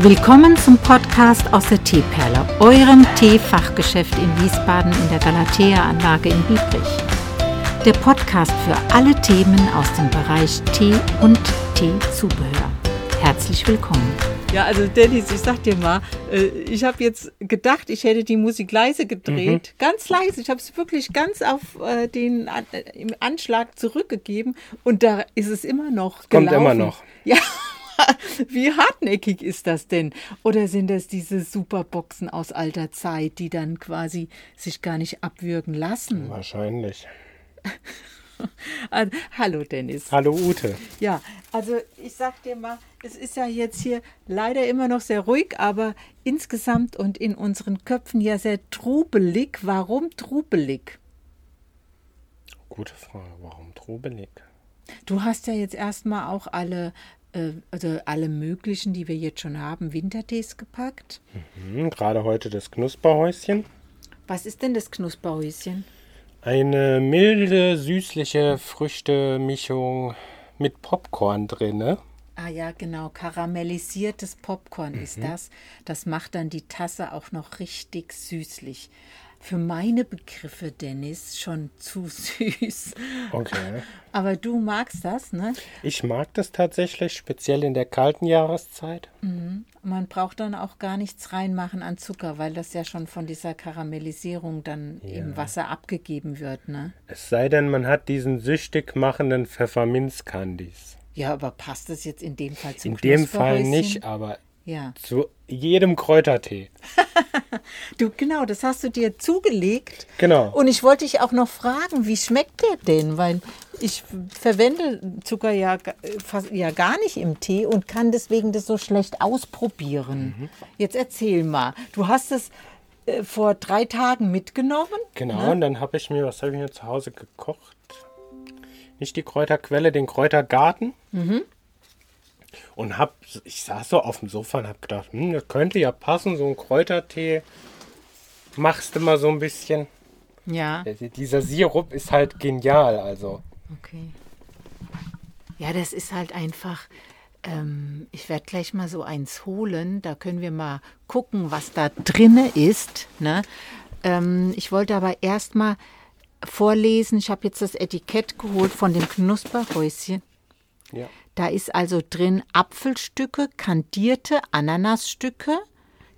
Willkommen zum Podcast aus der Teeperle, eurem Teefachgeschäft in Wiesbaden in der Galatea-Anlage in Biebrich. Der Podcast für alle Themen aus dem Bereich Tee und Teezubehör. Herzlich willkommen. Ja, also Dennis, ich sag dir mal, äh, ich habe jetzt gedacht, ich hätte die Musik leise gedreht. Mhm. Ganz leise. Ich habe es wirklich ganz auf äh, den äh, im Anschlag zurückgegeben und da ist es immer noch gelaufen. Kommt immer noch. Ja. Wie hartnäckig ist das denn? Oder sind das diese Superboxen aus alter Zeit, die dann quasi sich gar nicht abwürgen lassen? Wahrscheinlich. Also, hallo Dennis. Hallo Ute. Ja, also ich sag dir mal, es ist ja jetzt hier leider immer noch sehr ruhig, aber insgesamt und in unseren Köpfen ja sehr trubelig. Warum trubelig? Gute Frage, warum trubelig? Du hast ja jetzt erstmal auch alle also alle möglichen, die wir jetzt schon haben, Wintertees gepackt. Mhm, gerade heute das Knusperhäuschen. Was ist denn das Knusperhäuschen? Eine milde, süßliche Früchtemischung mit Popcorn drinne. Ah ja, genau. Karamellisiertes Popcorn mhm. ist das. Das macht dann die Tasse auch noch richtig süßlich für meine Begriffe, Dennis, schon zu süß. Okay. Aber du magst das, ne? Ich mag das tatsächlich, speziell in der kalten Jahreszeit. Mhm. Man braucht dann auch gar nichts reinmachen an Zucker, weil das ja schon von dieser Karamellisierung dann ja. im Wasser abgegeben wird, ne? Es sei denn, man hat diesen süchtig machenden Pfefferminzcandies. Ja, aber passt das jetzt in dem Fall zum In dem Fall nicht, aber ja. Zu jedem Kräutertee. du, genau, das hast du dir zugelegt. Genau. Und ich wollte dich auch noch fragen, wie schmeckt der denn? Weil ich verwende Zucker ja, fast, ja gar nicht im Tee und kann deswegen das so schlecht ausprobieren. Mhm. Jetzt erzähl mal. Du hast es äh, vor drei Tagen mitgenommen. Genau, ne? und dann habe ich mir, was habe ich mir zu Hause gekocht? Nicht die Kräuterquelle, den Kräutergarten. Mhm. Und hab, ich saß so auf dem Sofa und hab gedacht, hm, das könnte ja passen, so ein Kräutertee. Machst du mal so ein bisschen. Ja. Dieser Sirup ist halt genial, also. Okay. Ja, das ist halt einfach. Ähm, ich werde gleich mal so eins holen. Da können wir mal gucken, was da drinne ist. Ne? Ähm, ich wollte aber erst mal vorlesen. Ich habe jetzt das Etikett geholt von dem Knusperhäuschen. Ja. Da ist also drin Apfelstücke, kandierte Ananasstücke,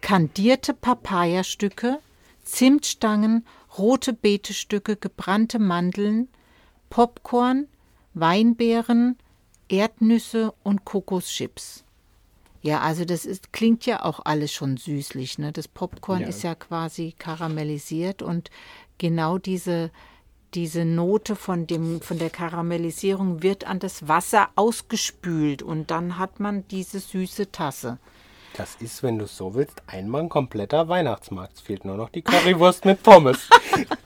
kandierte Papayastücke, Zimtstangen, rote Beetestücke, gebrannte Mandeln, Popcorn, Weinbeeren, Erdnüsse und Kokoschips. Ja, also das ist, klingt ja auch alles schon süßlich. Ne? Das Popcorn ja. ist ja quasi karamellisiert und genau diese diese Note von, dem, von der Karamellisierung wird an das Wasser ausgespült und dann hat man diese süße Tasse. Das ist, wenn du es so willst, einmal ein kompletter Weihnachtsmarkt. Es fehlt nur noch die Currywurst mit Pommes.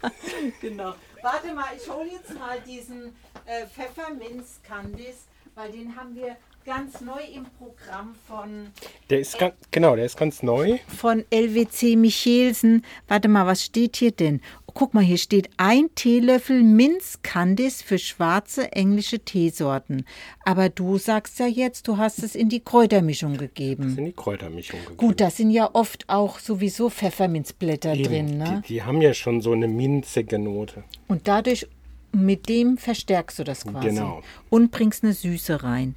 genau. Warte mal, ich hole jetzt mal diesen äh, Pfefferminz-Candice, weil den haben wir ganz neu im Programm von. Der ist ganz, genau, der ist ganz neu. Von LWC Michelsen. Warte mal, was steht hier denn? Guck mal, hier steht ein Teelöffel Minz Candice für schwarze englische Teesorten. Aber du sagst ja jetzt, du hast es in die Kräutermischung gegeben. Das in die Kräutermischung gegeben. Gut, da sind ja oft auch sowieso Pfefferminzblätter Eben, drin. Ne? Die, die haben ja schon so eine minzige Note. Und dadurch, mit dem verstärkst du das quasi. Genau. Und bringst eine Süße rein.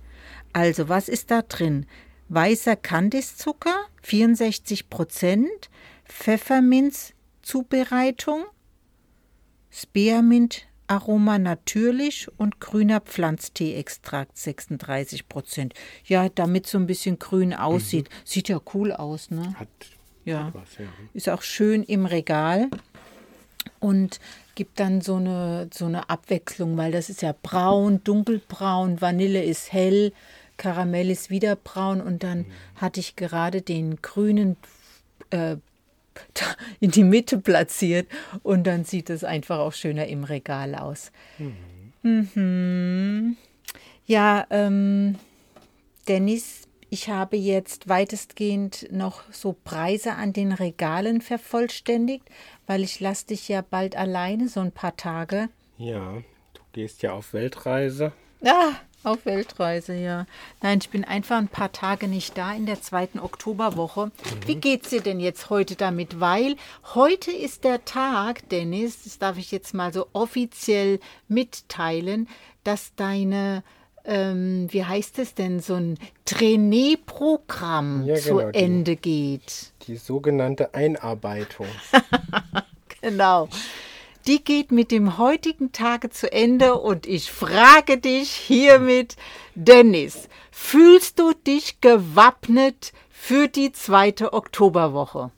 Also, was ist da drin? Weißer Candice-Zucker, 64 Prozent, Pfefferminz-Zubereitung, Spearmint Aroma natürlich und grüner Pflanztee-Extrakt 36 Prozent. Ja, damit so ein bisschen grün aussieht. Mhm. Sieht ja cool aus, ne? Hat, ja. Hat was, ja. Ist auch schön im Regal und gibt dann so eine, so eine Abwechslung, weil das ist ja braun, dunkelbraun, Vanille ist hell, Karamell ist wieder braun und dann mhm. hatte ich gerade den grünen äh, in die Mitte platziert und dann sieht es einfach auch schöner im Regal aus. Mhm. Mhm. Ja, ähm, Dennis, ich habe jetzt weitestgehend noch so Preise an den Regalen vervollständigt, weil ich lasse dich ja bald alleine so ein paar Tage. Ja, du gehst ja auf Weltreise. Ah, Auf Weltreise, ja. Nein, ich bin einfach ein paar Tage nicht da in der zweiten Oktoberwoche. Mhm. Wie geht's dir denn jetzt heute damit? Weil heute ist der Tag, Dennis, das darf ich jetzt mal so offiziell mitteilen, dass deine ähm, wie heißt es denn, so ein Trainee-Programm ja, genau, zu Ende die, geht. Die sogenannte Einarbeitung. genau. Die geht mit dem heutigen Tage zu Ende und ich frage dich hiermit, Dennis, fühlst du dich gewappnet für die zweite Oktoberwoche?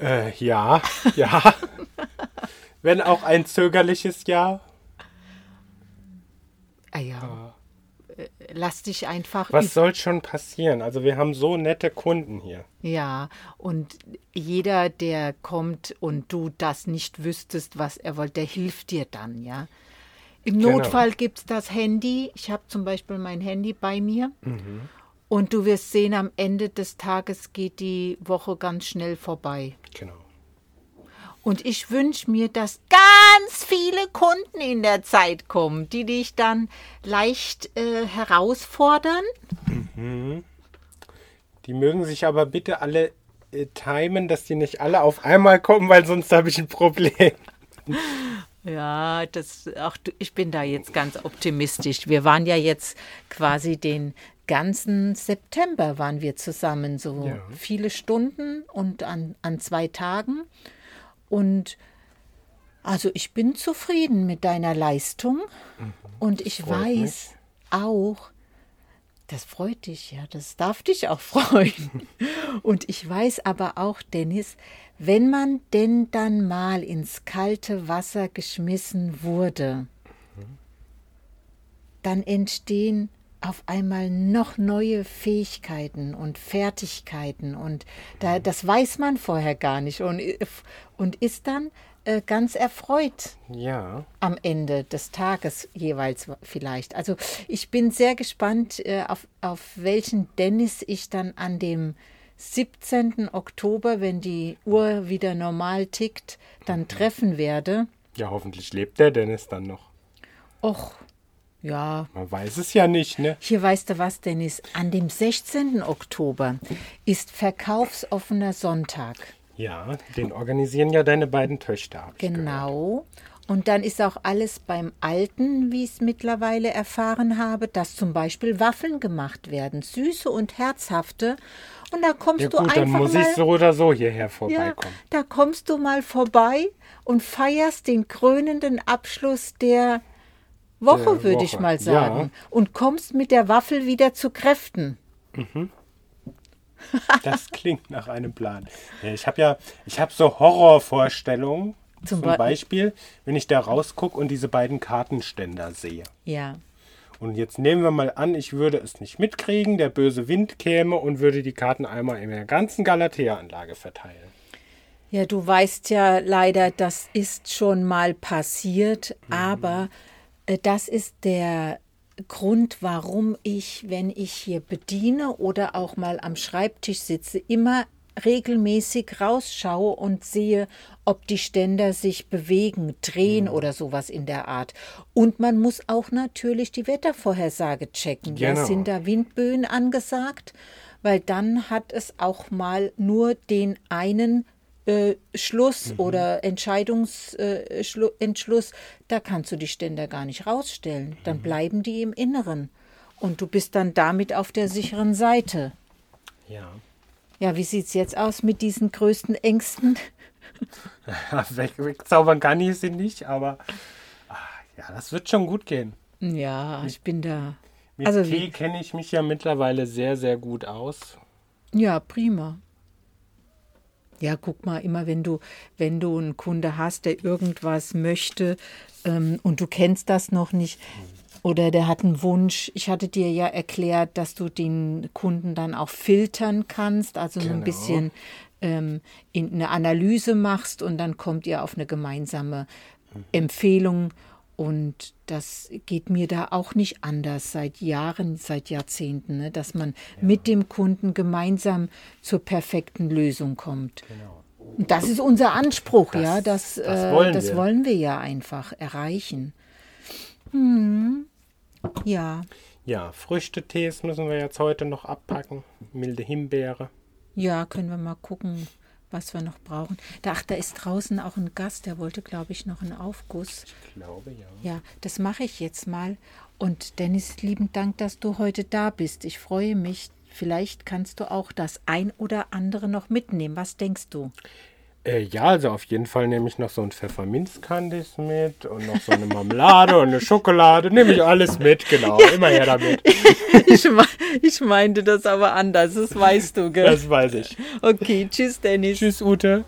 Äh, ja, ja. Wenn auch ein zögerliches Ja. Ah ja. Äh, lass dich einfach. Was soll schon passieren? Also wir haben so nette Kunden hier. Ja, und jeder, der kommt und du das nicht wüsstest, was er wollte, der hilft dir dann, ja. Im genau. Notfall gibt es das Handy. Ich habe zum Beispiel mein Handy bei mir. Mhm. Und du wirst sehen, am Ende des Tages geht die Woche ganz schnell vorbei. Genau. Und ich wünsche mir, dass ganz viele Kunden in der Zeit kommen, die dich dann leicht äh, herausfordern. Mhm. Die mögen sich aber bitte alle äh, timen, dass die nicht alle auf einmal kommen, weil sonst habe ich ein Problem. Ja, das auch ich bin da jetzt ganz optimistisch. Wir waren ja jetzt quasi den ganzen September waren wir zusammen, so ja. viele Stunden und an, an zwei Tagen. Und also ich bin zufrieden mit deiner Leistung mhm. und ich weiß mich. auch, das freut dich, ja, das darf dich auch freuen. und ich weiß aber auch, Dennis, wenn man denn dann mal ins kalte Wasser geschmissen wurde, mhm. dann entstehen auf einmal noch neue Fähigkeiten und Fertigkeiten und da, das weiß man vorher gar nicht und, und ist dann äh, ganz erfreut ja. am Ende des Tages jeweils vielleicht. Also ich bin sehr gespannt, äh, auf, auf welchen Dennis ich dann an dem 17. Oktober, wenn die Uhr wieder normal tickt, dann mhm. treffen werde. Ja, hoffentlich lebt der Dennis dann noch. Och, ja. Man weiß es ja nicht, ne? Hier weißt du was, Dennis? An dem 16. Oktober ist verkaufsoffener Sonntag. Ja, den organisieren ja deine beiden Töchter. Genau. Und dann ist auch alles beim Alten, wie ich es mittlerweile erfahren habe, dass zum Beispiel Waffeln gemacht werden, süße und herzhafte. Und da kommst ja, gut, du einfach dann muss mal, ich so oder so hierher vorbeikommen. Ja, da kommst du mal vorbei und feierst den krönenden Abschluss der Woche, würde ich mal sagen. Ja. Und kommst mit der Waffel wieder zu Kräften. Mhm. Das klingt nach einem Plan. Ich habe ja, ich habe so Horrorvorstellungen. Zum, zum Beispiel, wenn ich da rausgucke und diese beiden Kartenständer sehe. Ja. Und jetzt nehmen wir mal an, ich würde es nicht mitkriegen, der böse Wind käme und würde die Karten einmal in der ganzen Galatea-Anlage verteilen. Ja, du weißt ja leider, das ist schon mal passiert, mhm. aber äh, das ist der Grund, warum ich, wenn ich hier bediene oder auch mal am Schreibtisch sitze, immer regelmäßig rausschaue und sehe, ob die Ständer sich bewegen, drehen mhm. oder sowas in der Art. Und man muss auch natürlich die Wettervorhersage checken. Genau. Ja, sind da Windböen angesagt? Weil dann hat es auch mal nur den einen äh, Schluss mhm. oder Entscheidungsentschluss, äh, da kannst du die Ständer gar nicht rausstellen. Dann mhm. bleiben die im Inneren. Und du bist dann damit auf der sicheren Seite. Ja. Ja, wie sieht es jetzt aus mit diesen größten Ängsten? weg, wegzaubern kann ich sie nicht, aber ach, ja, das wird schon gut gehen. Ja, ich bin da. Mit also, kenne ich mich ja mittlerweile sehr, sehr gut aus. Ja, prima. Ja, guck mal, immer wenn du, wenn du einen Kunde hast, der irgendwas möchte ähm, und du kennst das noch nicht oder der hat einen Wunsch. Ich hatte dir ja erklärt, dass du den Kunden dann auch filtern kannst, also genau. ein bisschen ähm, in eine Analyse machst und dann kommt ihr auf eine gemeinsame mhm. Empfehlung und das geht mir da auch nicht anders seit Jahren, seit Jahrzehnten, ne, dass man ja. mit dem Kunden gemeinsam zur perfekten Lösung kommt. Genau. Und das ist unser Anspruch, das, ja, das, das, äh, wollen, das wir. wollen wir ja einfach erreichen. Ja. Ja, Früchtetees müssen wir jetzt heute noch abpacken. Milde Himbeere. Ja, können wir mal gucken, was wir noch brauchen. Da, ach, da ist draußen auch ein Gast, der wollte, glaube ich, noch einen Aufguss. Ich glaube ja. Ja, das mache ich jetzt mal. Und Dennis, lieben Dank, dass du heute da bist. Ich freue mich. Vielleicht kannst du auch das ein oder andere noch mitnehmen. Was denkst du? Äh, ja, also auf jeden Fall nehme ich noch so ein Pfefferminzkandis mit und noch so eine Marmelade und eine Schokolade. Nehme ich alles mit, genau. Immer her damit. Ich, me ich meinte das aber anders, das weißt du, gell? Das weiß ich. Okay, tschüss, Dennis. Tschüss, Ute.